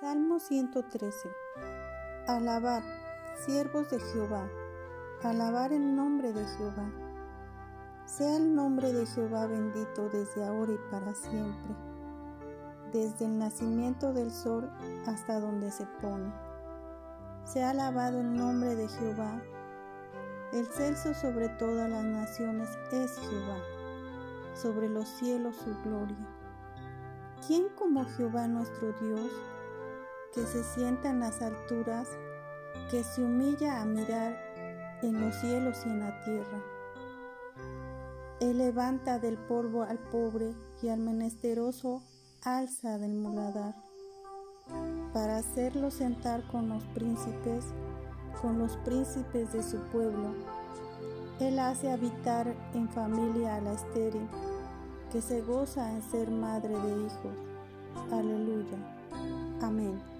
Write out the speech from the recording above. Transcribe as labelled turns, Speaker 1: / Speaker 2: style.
Speaker 1: Salmo 113. Alabar, siervos de Jehová, alabar el nombre de Jehová. Sea el nombre de Jehová bendito desde ahora y para siempre, desde el nacimiento del sol hasta donde se pone. Sea alabado el nombre de Jehová. El celso sobre todas las naciones es Jehová, sobre los cielos su gloria. ¿Quién como Jehová nuestro Dios? Que se sienta en las alturas, que se humilla a mirar en los cielos y en la tierra. Él levanta del polvo al pobre y al menesteroso alza del muladar, para hacerlo sentar con los príncipes, con los príncipes de su pueblo. Él hace habitar en familia a la estéril, que se goza en ser madre de hijos. Aleluya. Amén.